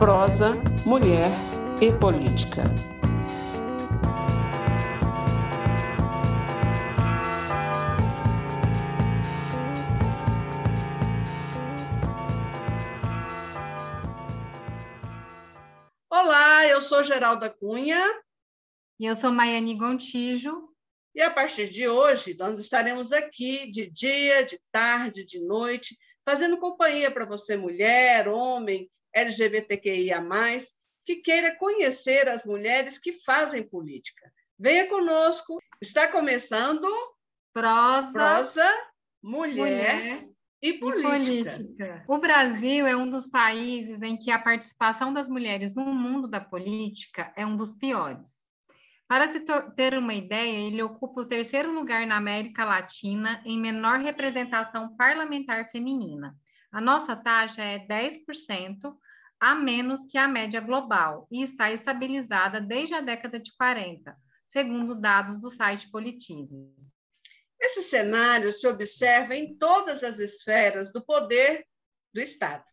prosa, mulher e política. Olá, eu sou Geralda Cunha. E eu sou Maiane Gontijo. E a partir de hoje, nós estaremos aqui de dia, de tarde, de noite, fazendo companhia para você, mulher, homem, LGBTQIA, que queira conhecer as mulheres que fazem política. Venha conosco, está começando Prosa, Prosa Mulher, mulher e, política. e política. O Brasil é um dos países em que a participação das mulheres no mundo da política é um dos piores. Para se ter uma ideia, ele ocupa o terceiro lugar na América Latina em menor representação parlamentar feminina. A nossa taxa é 10%, a menos que a média global, e está estabilizada desde a década de 40, segundo dados do site Politizes. Esse cenário se observa em todas as esferas do poder do Estado,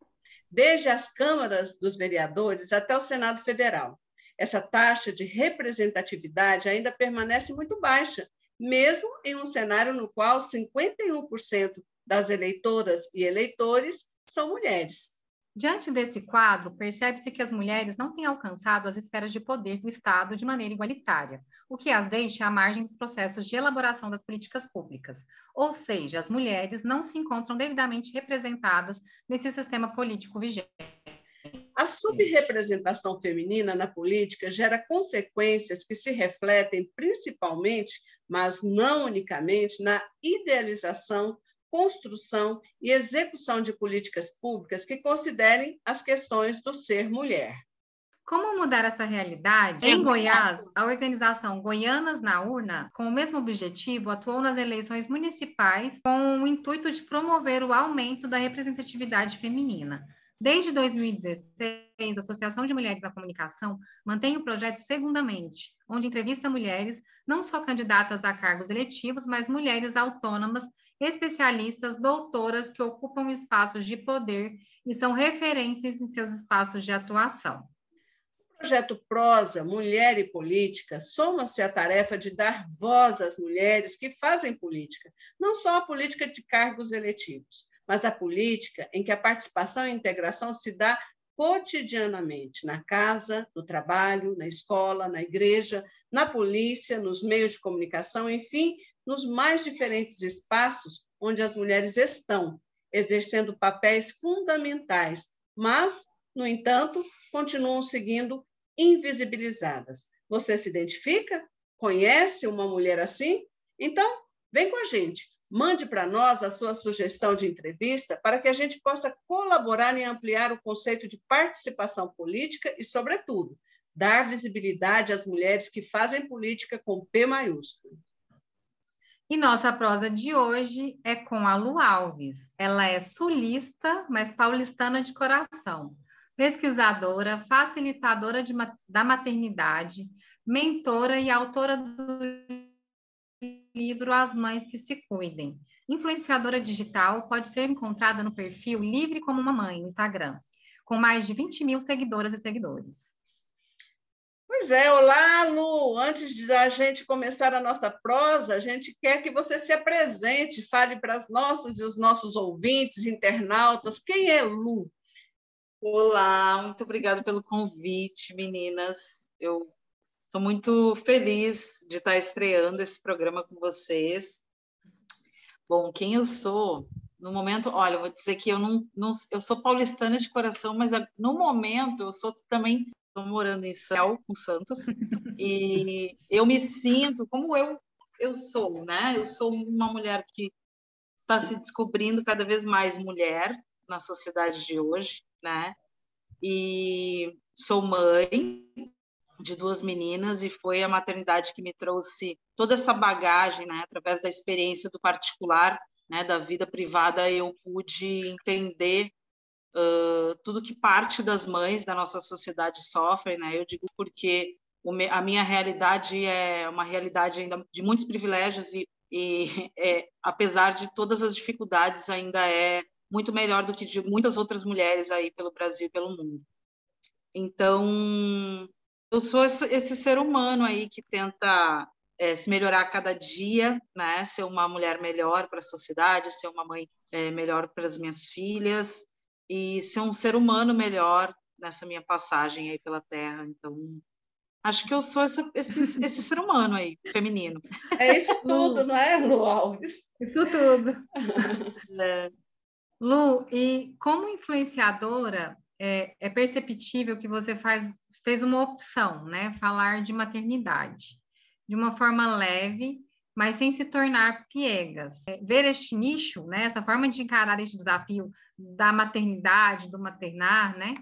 desde as câmaras dos vereadores até o Senado Federal. Essa taxa de representatividade ainda permanece muito baixa, mesmo em um cenário no qual 51% das eleitoras e eleitores são mulheres. Diante desse quadro, percebe-se que as mulheres não têm alcançado as esferas de poder do Estado de maneira igualitária, o que as deixa à margem dos processos de elaboração das políticas públicas. Ou seja, as mulheres não se encontram devidamente representadas nesse sistema político vigente. A subrepresentação feminina na política gera consequências que se refletem principalmente, mas não unicamente, na idealização construção e execução de políticas públicas que considerem as questões do ser mulher. Como mudar essa realidade? Em Goiás, a organização Goianas na Urna, com o mesmo objetivo, atuou nas eleições municipais com o intuito de promover o aumento da representatividade feminina. Desde 2016, a Associação de Mulheres da Comunicação mantém o projeto Segundamente, onde entrevista mulheres, não só candidatas a cargos eletivos, mas mulheres autônomas, especialistas, doutoras que ocupam espaços de poder e são referências em seus espaços de atuação. O projeto Prosa, Mulher e Política, soma-se à tarefa de dar voz às mulheres que fazem política, não só a política de cargos eletivos mas a política em que a participação e a integração se dá cotidianamente, na casa, no trabalho, na escola, na igreja, na polícia, nos meios de comunicação, enfim, nos mais diferentes espaços onde as mulheres estão, exercendo papéis fundamentais, mas, no entanto, continuam seguindo invisibilizadas. Você se identifica? Conhece uma mulher assim? Então, vem com a gente. Mande para nós a sua sugestão de entrevista para que a gente possa colaborar em ampliar o conceito de participação política e, sobretudo, dar visibilidade às mulheres que fazem política com P maiúsculo. E nossa prosa de hoje é com a Lu Alves. Ela é sulista, mas paulistana de coração. Pesquisadora, facilitadora de, da maternidade, mentora e autora do livro As Mães que Se Cuidem. Influenciadora digital pode ser encontrada no perfil Livre como uma Mãe no Instagram, com mais de 20 mil seguidoras e seguidores. Pois é, olá, Lu. Antes de a gente começar a nossa prosa, a gente quer que você se apresente, fale para as nossas e os nossos ouvintes, internautas. Quem é Lu? Olá, muito obrigada pelo convite, meninas. Eu Estou muito feliz de estar estreando esse programa com vocês. Bom, quem eu sou? No momento, olha, eu vou dizer que eu não, não eu sou paulistana de coração, mas no momento eu sou também estou morando em Céu, com Santos, e eu me sinto como eu eu sou, né? Eu sou uma mulher que está se descobrindo cada vez mais mulher na sociedade de hoje, né? E sou mãe, de duas meninas e foi a maternidade que me trouxe toda essa bagagem, né, através da experiência do particular, né, da vida privada, eu pude entender uh, tudo que parte das mães da nossa sociedade sofrem, né? Eu digo porque a minha realidade é uma realidade ainda de muitos privilégios e, e é, apesar de todas as dificuldades ainda é muito melhor do que de muitas outras mulheres aí pelo Brasil pelo mundo. Então, eu sou esse, esse ser humano aí que tenta é, se melhorar a cada dia, né? Ser uma mulher melhor para a sociedade, ser uma mãe é, melhor para as minhas filhas e ser um ser humano melhor nessa minha passagem aí pela Terra. Então, acho que eu sou essa, esse, esse ser humano aí, feminino. É isso tudo, não é, Lu Alves? Isso tudo. É. Lu, e como influenciadora, é, é, perceptível que você faz, fez uma opção, né? Falar de maternidade de uma forma leve, mas sem se tornar piegas. É, ver este nicho, né? Essa forma de encarar este desafio da maternidade, do maternar, né?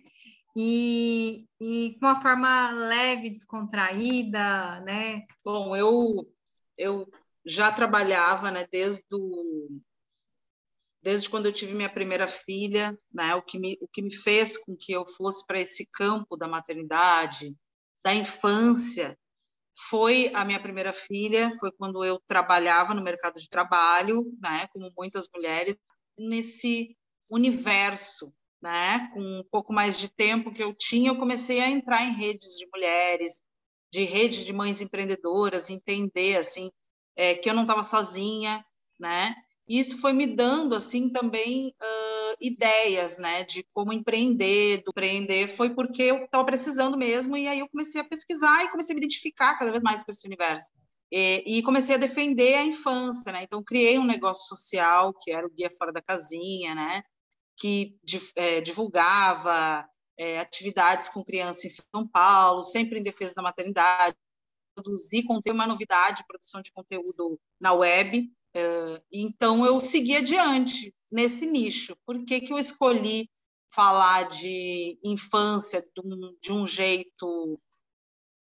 E, e com uma forma leve, descontraída, né? Bom, eu eu já trabalhava, né? Desde o desde quando eu tive minha primeira filha, né, o que me, o que me fez com que eu fosse para esse campo da maternidade, da infância, foi a minha primeira filha, foi quando eu trabalhava no mercado de trabalho, né, como muitas mulheres, nesse universo, né, com um pouco mais de tempo que eu tinha, eu comecei a entrar em redes de mulheres, de redes de mães empreendedoras, entender assim é, que eu não estava sozinha, né, e isso foi me dando assim também uh, ideias, né, de como empreender, do empreender foi porque eu estava precisando mesmo e aí eu comecei a pesquisar e comecei a me identificar cada vez mais com esse universo e, e comecei a defender a infância, né? Então criei um negócio social que era o guia fora da casinha, né? Que é, divulgava é, atividades com crianças em São Paulo, sempre em defesa da maternidade, produzir conteúdo, uma novidade, produção de conteúdo na web, então, eu segui adiante nesse nicho. Por que, que eu escolhi falar de infância de um, de um jeito,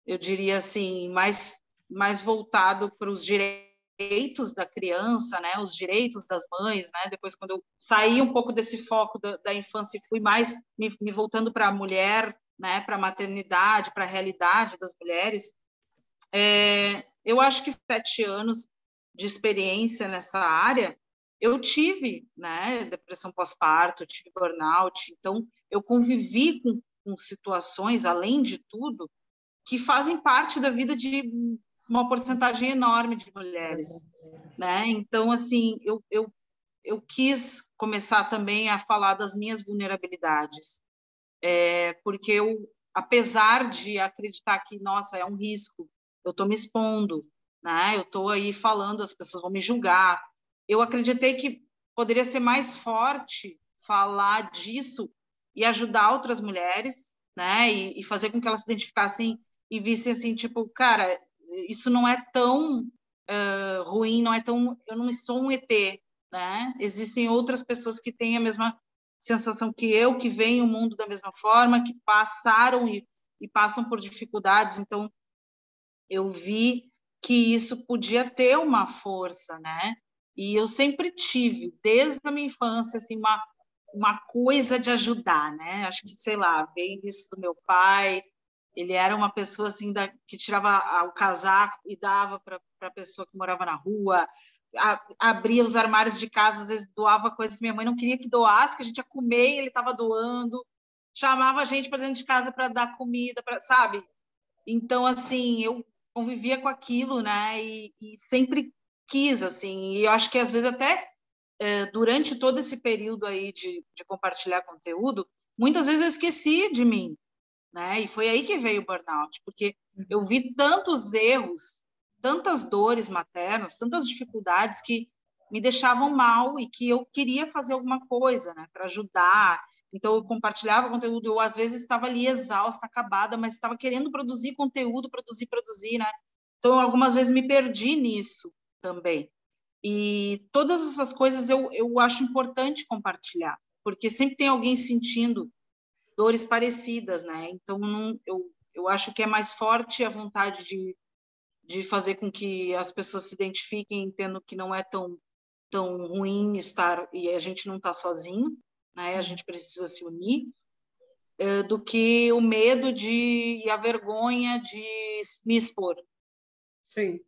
eu diria assim, mais, mais voltado para os direitos da criança, né, os direitos das mães, né, depois quando eu saí um pouco desse foco da, da infância e fui mais me, me voltando para a mulher, né, para a maternidade, para a realidade das mulheres, é, eu acho que sete anos de experiência nessa área, eu tive, né, depressão pós-parto, tive burnout, então eu convivi com, com situações, além de tudo, que fazem parte da vida de uma porcentagem enorme de mulheres, né? Então, assim, eu, eu, eu quis começar também a falar das minhas vulnerabilidades, é, porque eu, apesar de acreditar que, nossa, é um risco, eu estou me expondo, né? Eu estou aí falando, as pessoas vão me julgar. Eu acreditei que poderia ser mais forte falar disso e ajudar outras mulheres, né? E, e fazer com que elas se identificassem e vissem assim, tipo, cara, isso não é tão uh, ruim, não é tão, eu não sou um ET, né? Existem outras pessoas que têm a mesma sensação que eu, que veem o mundo da mesma forma, que passaram e, e passam por dificuldades. Então, eu vi que isso podia ter uma força, né? E eu sempre tive, desde a minha infância, assim, uma, uma coisa de ajudar, né? Acho que, sei lá, veio isso do meu pai, ele era uma pessoa assim da, que tirava o casaco e dava para a pessoa que morava na rua, a, abria os armários de casa, às vezes doava coisas que minha mãe não queria que doasse, que a gente ia comer e ele estava doando, chamava a gente para dentro de casa para dar comida, pra, sabe? Então, assim, eu convivia com aquilo, né? E, e sempre quis, assim. E eu acho que às vezes até é, durante todo esse período aí de, de compartilhar conteúdo, muitas vezes eu esqueci de mim, né? E foi aí que veio o burnout, porque eu vi tantos erros, tantas dores maternas, tantas dificuldades que me deixavam mal e que eu queria fazer alguma coisa, né, para ajudar. Então, eu compartilhava conteúdo, eu às vezes estava ali exausta, acabada, mas estava querendo produzir conteúdo, produzir, produzir, né? Então, algumas vezes me perdi nisso também. E todas essas coisas eu, eu acho importante compartilhar, porque sempre tem alguém sentindo dores parecidas, né? Então, não, eu, eu acho que é mais forte a vontade de, de fazer com que as pessoas se identifiquem, entendam que não é tão, tão ruim estar e a gente não está sozinho, né? A gente precisa se unir, eh, do que o medo de e a vergonha de me expor. Sim.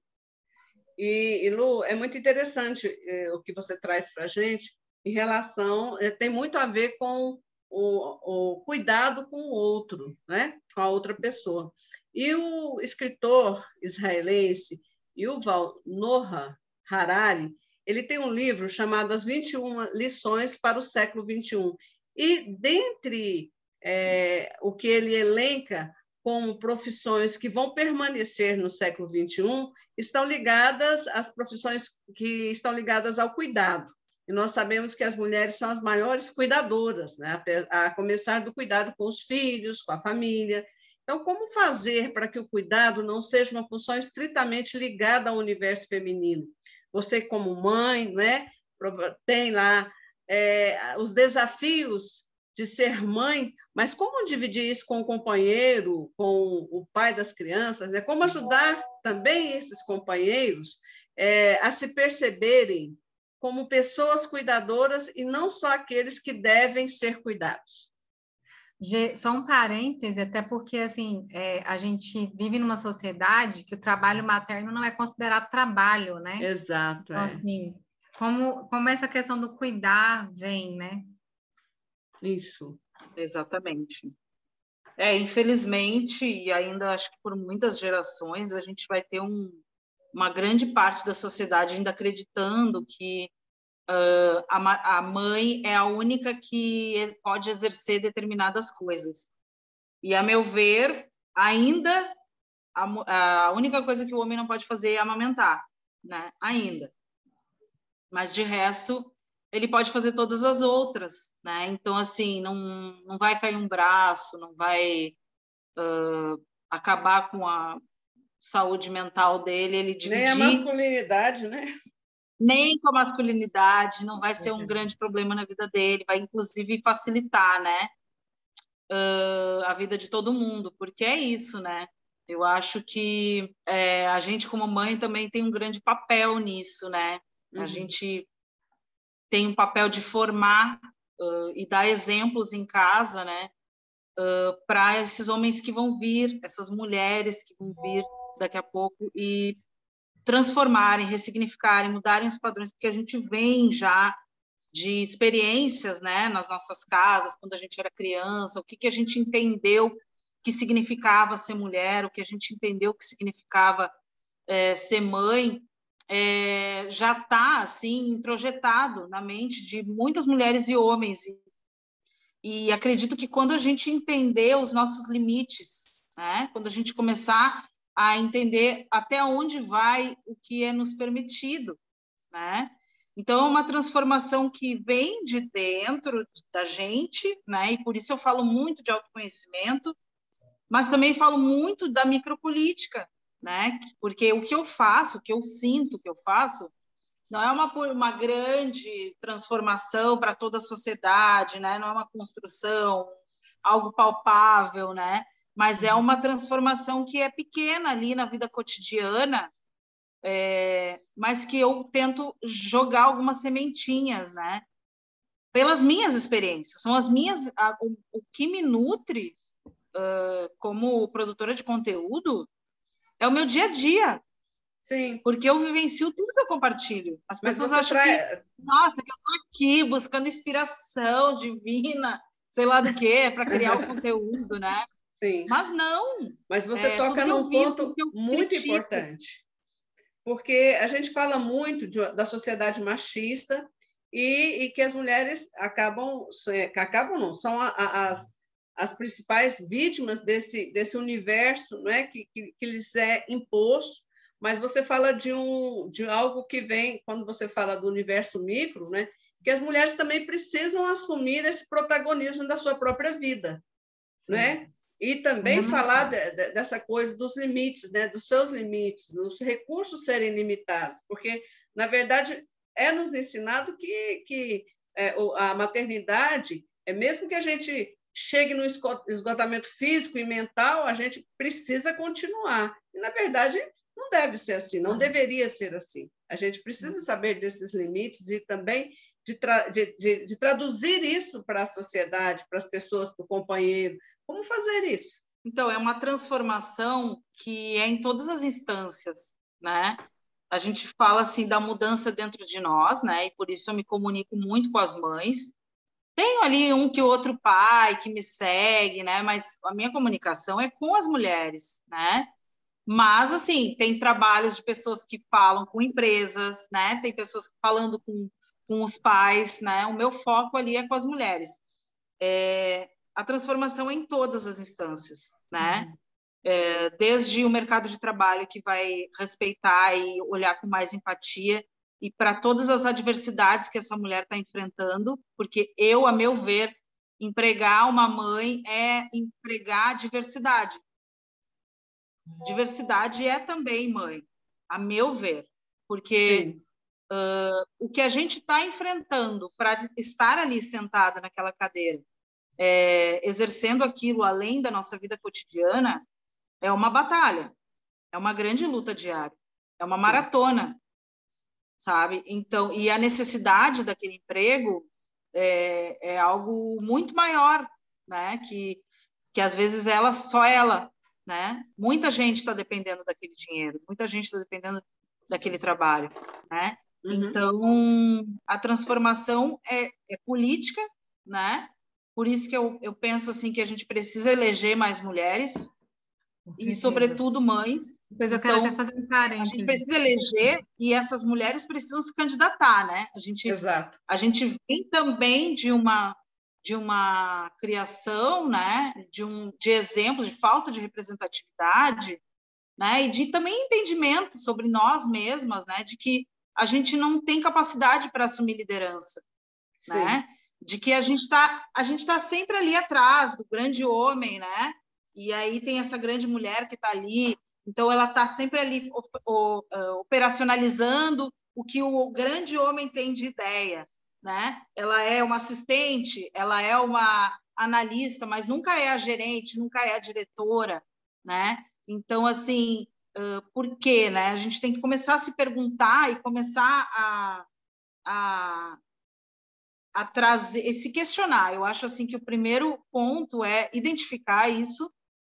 E, e Lu, é muito interessante eh, o que você traz para a gente em relação, eh, tem muito a ver com o, o cuidado com o outro, né? com a outra pessoa. E o escritor israelense Yuval Noah Harari, ele tem um livro chamado As 21 Lições para o Século XXI. E dentre é, o que ele elenca como profissões que vão permanecer no século XXI, estão ligadas às profissões que estão ligadas ao cuidado. E nós sabemos que as mulheres são as maiores cuidadoras, né? a começar do cuidado com os filhos, com a família. Então, como fazer para que o cuidado não seja uma função estritamente ligada ao universo feminino? Você, como mãe, né, tem lá é, os desafios de ser mãe, mas como dividir isso com o companheiro, com o pai das crianças? Né? Como ajudar também esses companheiros é, a se perceberem como pessoas cuidadoras e não só aqueles que devem ser cuidados. Só um parêntese, até porque assim é, a gente vive numa sociedade que o trabalho materno não é considerado trabalho, né? Exato. Então, é. assim, como, como essa questão do cuidar vem, né? Isso. Exatamente. É, infelizmente, e ainda acho que por muitas gerações, a gente vai ter um, uma grande parte da sociedade ainda acreditando que uh, a, a mãe é a única que pode exercer determinadas coisas. E, a meu ver, ainda a, a única coisa que o homem não pode fazer é amamentar, né? Ainda. Mas, de resto, ele pode fazer todas as outras, né? Então, assim, não, não vai cair um braço, não vai uh, acabar com a saúde mental dele, ele dividir... Nem a masculinidade, né? Nem com a masculinidade, não vai ser um grande problema na vida dele, vai inclusive facilitar, né? Uh, a vida de todo mundo, porque é isso, né? Eu acho que é, a gente, como mãe, também tem um grande papel nisso, né? Uhum. A gente tem um papel de formar uh, e dar exemplos em casa, né? Uh, para esses homens que vão vir, essas mulheres que vão vir daqui a pouco e transformarem, ressignificarem, mudarem os padrões, porque a gente vem já de experiências, né, nas nossas casas, quando a gente era criança, o que, que a gente entendeu que significava ser mulher, o que a gente entendeu que significava é, ser mãe, é, já está assim introjetado na mente de muitas mulheres e homens. E, e acredito que quando a gente entender os nossos limites, né, quando a gente começar a entender até onde vai o que é nos permitido, né? Então, é uma transformação que vem de dentro da gente, né? E por isso eu falo muito de autoconhecimento, mas também falo muito da micropolítica, né? Porque o que eu faço, o que eu sinto, o que eu faço, não é uma, uma grande transformação para toda a sociedade, né? Não é uma construção, algo palpável, né? Mas é uma transformação que é pequena ali na vida cotidiana, é, mas que eu tento jogar algumas sementinhas, né? Pelas minhas experiências, são as minhas, a, o, o, que me nutre uh, como produtora de conteúdo é o meu dia a dia. Sim. Porque eu vivencio tudo que eu compartilho. As pessoas acham que, nossa, que eu estou aqui buscando inspiração divina, sei lá do que, para criar o conteúdo, né? Sim. Mas não. Mas você é, toca num ponto muito critico. importante. Porque a gente fala muito de, da sociedade machista e, e, que as mulheres acabam, acabam não, são a, a, as, as principais vítimas desse, desse universo né, que, que, que lhes é imposto, mas você fala de, um, de algo que vem, quando você fala do universo micro, né, que as mulheres também precisam assumir esse protagonismo da sua própria vida. Né? E também uhum. falar de, de, dessa coisa dos limites, né? dos seus limites, dos recursos serem limitados, porque, na verdade, é nos ensinado que, que é, a maternidade, é mesmo que a gente chegue no esgotamento físico e mental, a gente precisa continuar. E, na verdade, não deve ser assim, não deveria ser assim. A gente precisa saber desses limites e também de, tra de, de, de traduzir isso para a sociedade, para as pessoas, para o companheiro, como fazer isso? Então, é uma transformação que é em todas as instâncias, né? A gente fala assim da mudança dentro de nós, né? E por isso eu me comunico muito com as mães, tenho ali um que outro pai que me segue, né? Mas a minha comunicação é com as mulheres, né? Mas, assim, tem trabalhos de pessoas que falam com empresas, né? Tem pessoas falando com, com os pais, né? O meu foco ali é com as mulheres. É, a transformação em todas as instâncias, né? Uhum. É, desde o mercado de trabalho que vai respeitar e olhar com mais empatia e para todas as adversidades que essa mulher está enfrentando, porque eu, a meu ver, empregar uma mãe é empregar diversidade. Diversidade é também mãe, a meu ver, porque uh, o que a gente está enfrentando para estar ali sentada naquela cadeira, é, exercendo aquilo além da nossa vida cotidiana, é uma batalha, é uma grande luta diária, é uma maratona, sabe? Então, e a necessidade daquele emprego é, é algo muito maior, né? Que, que às vezes ela, só ela, né? Muita gente está dependendo daquele dinheiro, muita gente está dependendo daquele trabalho, né? Uhum. Então, a transformação é, é política, né? Por isso que eu, eu penso assim que a gente precisa eleger mais mulheres e, sobretudo, mães. Depois eu quero então, até fazer um parênteses. A gente precisa eleger e essas mulheres precisam se candidatar, né? A gente, Exato. A gente vem também de uma de uma criação, né? De um de exemplo de falta de representatividade, né? E de também entendimento sobre nós mesmas, né? De que a gente não tem capacidade para assumir liderança, Sim. né? De que a gente está a gente está sempre ali atrás do grande homem, né? E aí tem essa grande mulher que está ali, então ela está sempre ali operacionalizando o que o grande homem tem de ideia, né? Ela é uma assistente, ela é uma analista, mas nunca é a gerente, nunca é a diretora, né? Então assim, por quê, né? A gente tem que começar a se perguntar e começar a, a a trazer, esse questionar. Eu acho assim que o primeiro ponto é identificar isso,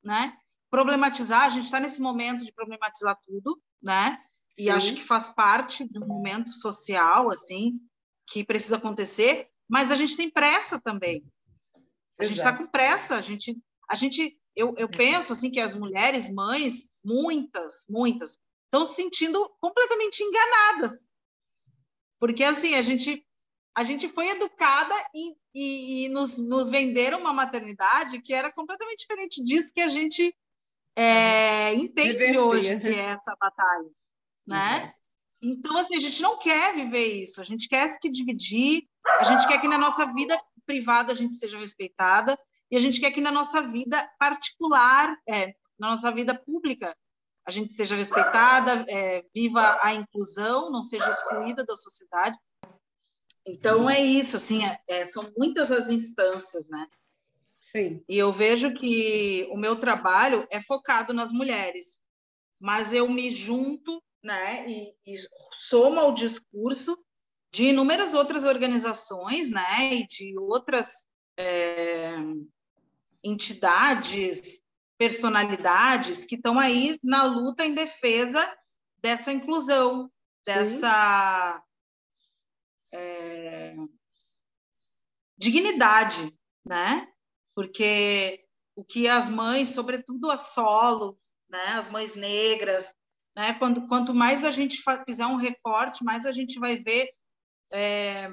né? Problematizar, a gente está nesse momento de problematizar tudo, né? E Sim. acho que faz parte do momento social, assim, que precisa acontecer, mas a gente tem pressa também. A gente está com pressa, a gente, a gente eu, eu penso assim que as mulheres mães, muitas, muitas, estão se sentindo completamente enganadas. Porque assim, a gente a gente foi educada e, e, e nos, nos, venderam uma maternidade que era completamente diferente disso que a gente é, entende Vivencia. hoje que é essa batalha, né? Uhum. Então, assim, a gente não quer viver isso, a gente quer se dividir, a gente quer que na nossa vida privada a gente seja respeitada e a gente quer que na nossa vida particular, é, na nossa vida pública, a gente seja respeitada, é, viva a inclusão, não seja excluída da sociedade. Então é isso, assim, é, é, são muitas as instâncias, né? Sim. E eu vejo que o meu trabalho é focado nas mulheres, mas eu me junto, né, e, e somo ao discurso de inúmeras outras organizações, né, e de outras é, entidades, personalidades que estão aí na luta em defesa dessa inclusão, dessa é, dignidade, né? Porque o que as mães, sobretudo a solo, né, as mães negras, né, quando, quanto mais a gente fizer um recorte, mais a gente vai ver é,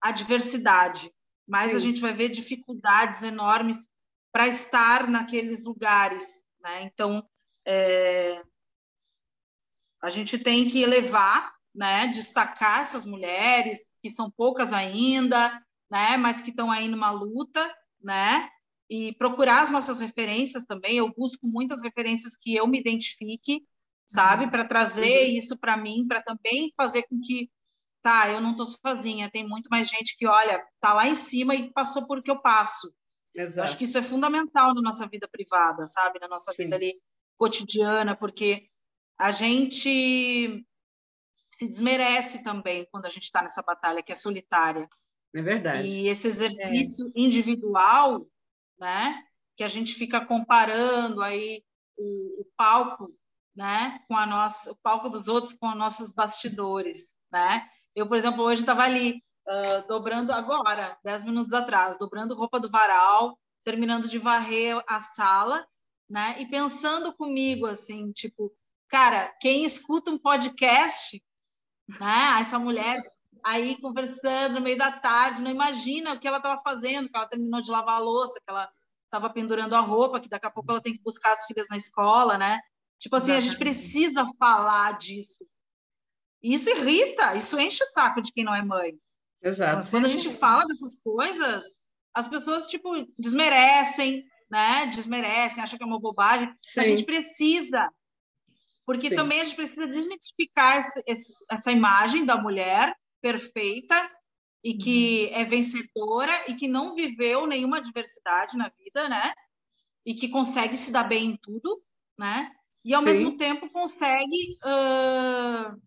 a diversidade, mais Sim. a gente vai ver dificuldades enormes para estar naqueles lugares. Né? Então, é, a gente tem que elevar, né, destacar essas mulheres, que são poucas ainda, né, mas que estão aí numa luta, né, e procurar as nossas referências também. Eu busco muitas referências que eu me identifique, sabe, uhum. para trazer isso para mim, para também fazer com que, tá, eu não estou sozinha, tem muito mais gente que, olha, tá lá em cima e passou por que eu passo. Exato. Acho que isso é fundamental na nossa vida privada, sabe, na nossa Sim. vida ali cotidiana, porque a gente se desmerece também quando a gente está nessa batalha que é solitária. É verdade. E esse exercício é. individual, né, que a gente fica comparando aí o, o, palco, né, com a nossa, o palco dos outros com os nossos bastidores, né? Eu, por exemplo, hoje estava ali uh, dobrando agora, dez minutos atrás, dobrando roupa do varal, terminando de varrer a sala, né? E pensando comigo assim, tipo, cara, quem escuta um podcast, né? Essa mulher aí conversando no meio da tarde, não imagina o que ela estava fazendo, que ela terminou de lavar a louça, que ela estava pendurando a roupa, que daqui a pouco ela tem que buscar as filhas na escola, né? Tipo assim, Exatamente. a gente precisa falar disso. Isso irrita, isso enche o saco de quem não é mãe. Exato. Quando a gente fala dessas coisas, as pessoas, tipo, desmerecem, né? Desmerecem, acham que é uma bobagem. Sim. A gente precisa, porque Sim. também a gente precisa desmitificar essa, essa imagem da mulher perfeita e que uhum. é vencedora e que não viveu nenhuma adversidade na vida, né? E que consegue se dar bem em tudo, né? E ao Sim. mesmo tempo consegue uh,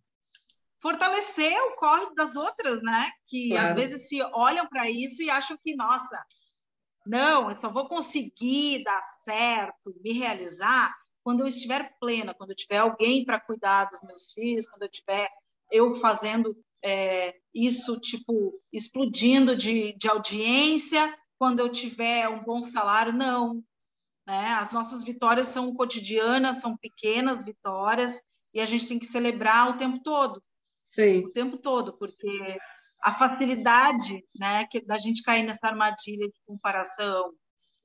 fortalecer o corre das outras, né? Que claro. às vezes se olham para isso e acham que, nossa, não, eu só vou conseguir dar certo, me realizar quando eu estiver plena, quando eu tiver alguém para cuidar dos meus filhos, quando eu tiver eu fazendo é, isso, tipo, explodindo de, de audiência, quando eu tiver um bom salário, não. Né? As nossas vitórias são cotidianas, são pequenas vitórias, e a gente tem que celebrar o tempo todo. Sim. O tempo todo, porque a facilidade né, que, da gente cair nessa armadilha de comparação,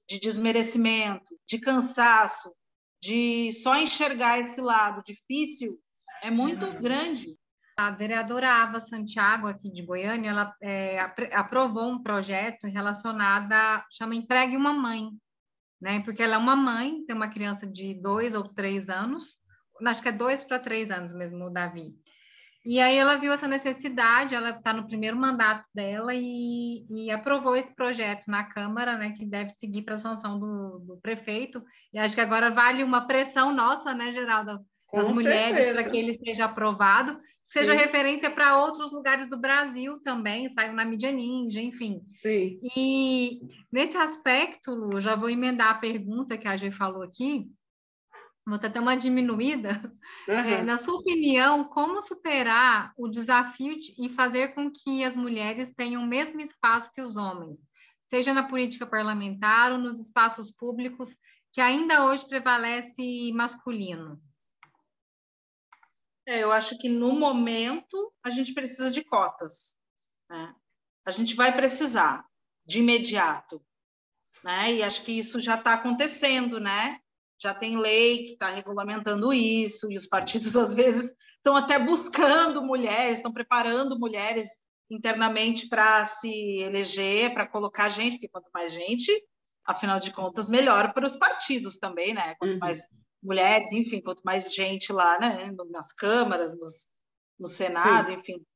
de desmerecimento, de cansaço, de só enxergar esse lado difícil é muito uhum. grande. A vereadora Ava Santiago, aqui de Goiânia, ela é, aprovou um projeto relacionado a, chama Empregue uma Mãe, né? Porque ela é uma mãe, tem uma criança de dois ou três anos, acho que é dois para três anos mesmo, o Davi. E aí ela viu essa necessidade, ela está no primeiro mandato dela e, e, aprovou esse projeto na Câmara, né, que deve seguir para a sanção do, do, prefeito. E acho que agora vale uma pressão nossa, né, Geraldo, das mulheres para que ele seja aprovado, seja Sim. referência para outros lugares do Brasil também, saiu na mídia ninja, enfim. Sim. E nesse aspecto, Lu, já vou emendar a pergunta que a G falou aqui, vou até uma diminuída. Uhum. É, na sua opinião, como superar o desafio de, e fazer com que as mulheres tenham o mesmo espaço que os homens, seja na política parlamentar ou nos espaços públicos que ainda hoje prevalece masculino? É, eu acho que no momento a gente precisa de cotas. Né? A gente vai precisar de imediato. Né? E acho que isso já está acontecendo, né? Já tem lei que está regulamentando isso, e os partidos, às vezes, estão até buscando mulheres, estão preparando mulheres internamente para se eleger, para colocar gente, porque quanto mais gente, afinal de contas, melhor para os partidos também, né? Quanto uhum. mais mulheres, enfim, quanto mais gente lá, né? Nas câmaras, nos, no Senado, Sim. enfim.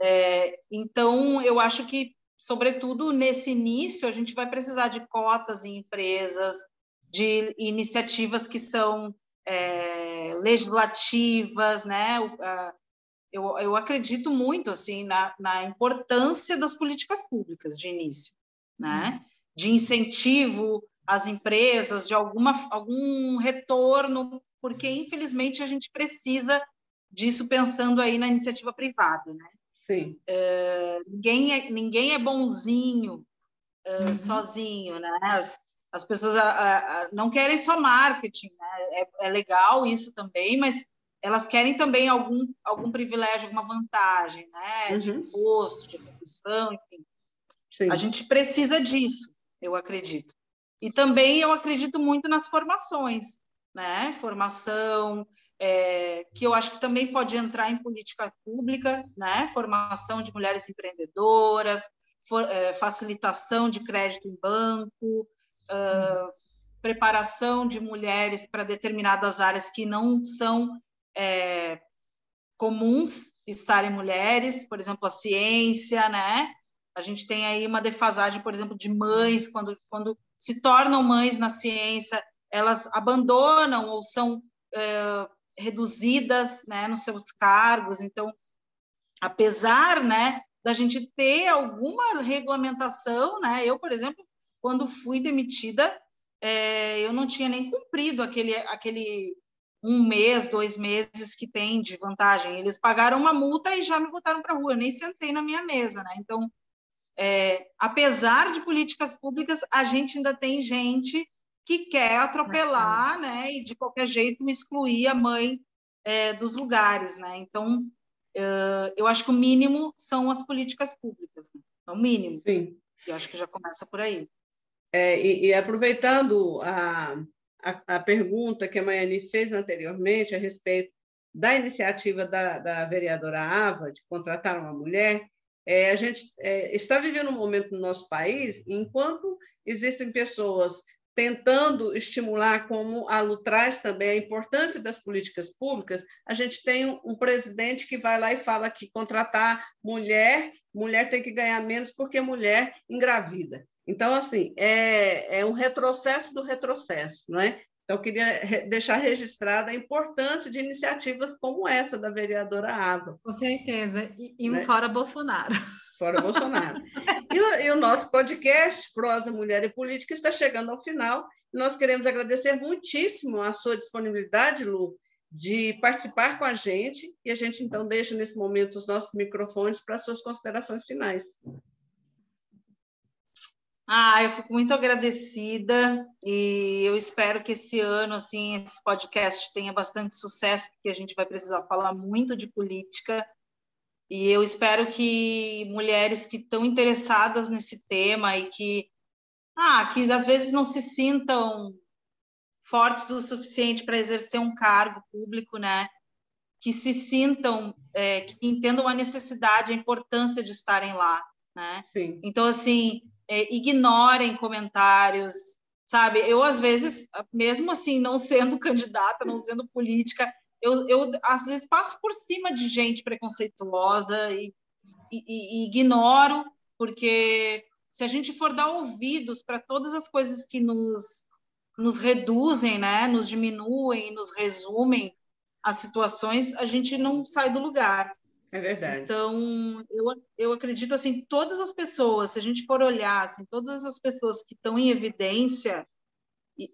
É, então, eu acho que, sobretudo nesse início, a gente vai precisar de cotas em empresas, de iniciativas que são é, legislativas, né? Eu, eu acredito muito assim na, na importância das políticas públicas de início, né? De incentivo às empresas, de alguma, algum retorno, porque infelizmente a gente precisa disso pensando aí na iniciativa privada, né? Sim. É, ninguém, é, ninguém é bonzinho é, uhum. sozinho, né? As, as pessoas a, a, não querem só marketing, né? é, é, legal isso também, mas elas querem também algum, algum privilégio, alguma vantagem, né? Uhum. De posto, de produção, enfim. Sim. A gente precisa disso, eu acredito. E também eu acredito muito nas formações, né? Formação, é, que eu acho que também pode entrar em política pública, né? Formação de mulheres empreendedoras, for, é, facilitação de crédito em banco, uh, preparação de mulheres para determinadas áreas que não são é, comuns estarem mulheres, por exemplo, a ciência, né? A gente tem aí uma defasagem, por exemplo, de mães, quando, quando se tornam mães na ciência, elas abandonam ou são é, reduzidas né, nos seus cargos. Então, apesar né, da gente ter alguma regulamentação, né, eu, por exemplo, quando fui demitida, é, eu não tinha nem cumprido aquele, aquele um mês, dois meses que tem de vantagem. Eles pagaram uma multa e já me botaram para a rua, eu nem sentei na minha mesa, né? Então, é, apesar de políticas públicas, a gente ainda tem gente que quer atropelar, né? E de qualquer jeito excluir a mãe é, dos lugares, né? Então, uh, eu acho que o mínimo são as políticas públicas, né? é o mínimo. Sim. Eu acho que já começa por aí. É, e, e, aproveitando a, a, a, pergunta que a Maiane fez anteriormente a respeito da iniciativa da, da vereadora Ava de contratar uma mulher, é, a gente é, está vivendo um momento no nosso país enquanto existem pessoas tentando estimular, como a Lu traz também, a importância das políticas públicas, a gente tem um, um, presidente que vai lá e fala que contratar mulher, mulher tem que ganhar menos porque mulher engravida. Então, assim, é, é um retrocesso do retrocesso, não é? Então, eu queria deixar registrada a importância de iniciativas como essa da vereadora Ava. Com certeza, e, e um né? fora Bolsonaro. Fora Bolsonaro. e, e, o nosso podcast, Prosa, Mulher e Política, está chegando ao final. Nós queremos agradecer muitíssimo a sua disponibilidade, Lu, de participar com a gente. E a gente, então, deixa nesse momento os nossos microfones para suas considerações finais. Ah, eu fico muito agradecida e eu espero que esse ano, assim, esse podcast tenha bastante sucesso, porque a gente vai precisar falar muito de política. E eu espero que mulheres que estão interessadas nesse tema e que, ah, que às vezes não se sintam fortes o suficiente para exercer um cargo público, né? Que se sintam, é, que entendam a necessidade, a importância de estarem lá, né? Sim. Então, assim, é, ignorem comentários, sabe? Eu, às vezes, mesmo assim, não sendo candidata, não sendo política, eu, eu às vezes passo por cima de gente preconceituosa e, e, e ignoro, porque se a gente for dar ouvidos para todas as coisas que nos, nos reduzem, né, nos diminuem, nos resumem as situações, a gente não sai do lugar. É verdade. Então, eu, eu acredito, assim, todas as pessoas, se a gente for olhar, assim, todas as pessoas que estão em evidência,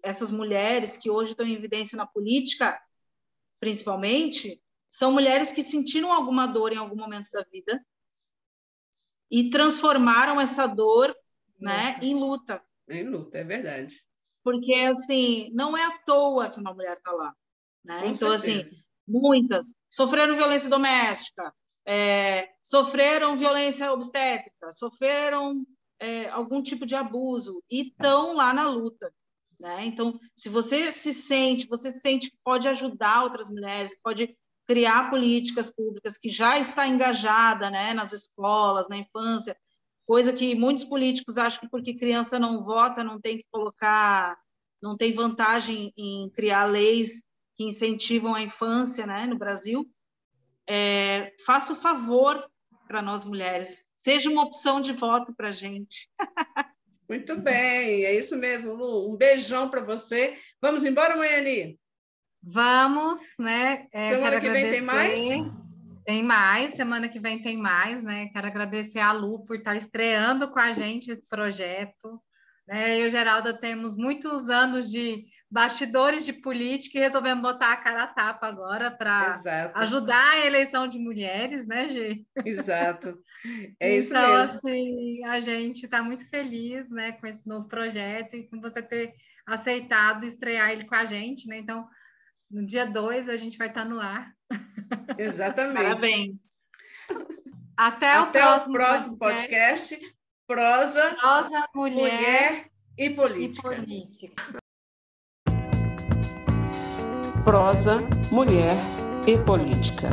essas mulheres que hoje estão em evidência na política, principalmente, são mulheres que sentiram alguma dor em algum momento da vida e transformaram essa dor, né, em luta. Em luta, é verdade. Porque, assim, não é à toa que uma mulher está lá, né? então, assim, muitas sofreram violência doméstica, é, sofreram violência obstétrica, sofreram é, algum tipo de abuso e estão lá na luta. Né? Então, se você se sente, você sente que pode ajudar outras mulheres, pode criar políticas públicas que já está engajada né, nas escolas, na infância, coisa que muitos políticos acham que porque criança não vota, não tem que colocar, não tem vantagem em criar leis que incentivam a infância né, no Brasil é, faça o favor para nós mulheres, seja uma opção de voto para a gente. Muito bem, é isso mesmo, Lu. Um beijão para você. Vamos embora, Maiane? Vamos, né? É, semana que vem tem mais? Tem mais, semana que vem tem mais, né? Quero agradecer a Lu por estar estreando com a gente esse projeto. Né? Eu e o Geralda temos muitos anos de bastidores de política e resolvemos botar a cara a tapa agora para ajudar a eleição de mulheres, né, Gi? Exato. É isso então, mesmo. assim, a gente está muito feliz né, com esse novo projeto e com você ter aceitado estrear ele com a gente, né? Então, no dia 2 a gente vai estar no ar. Exatamente. Parabéns. Até, Até o próximo, o próximo podcast. podcast prosa, prosa mulher, mulher e, política. e política. Prosa, mulher e política.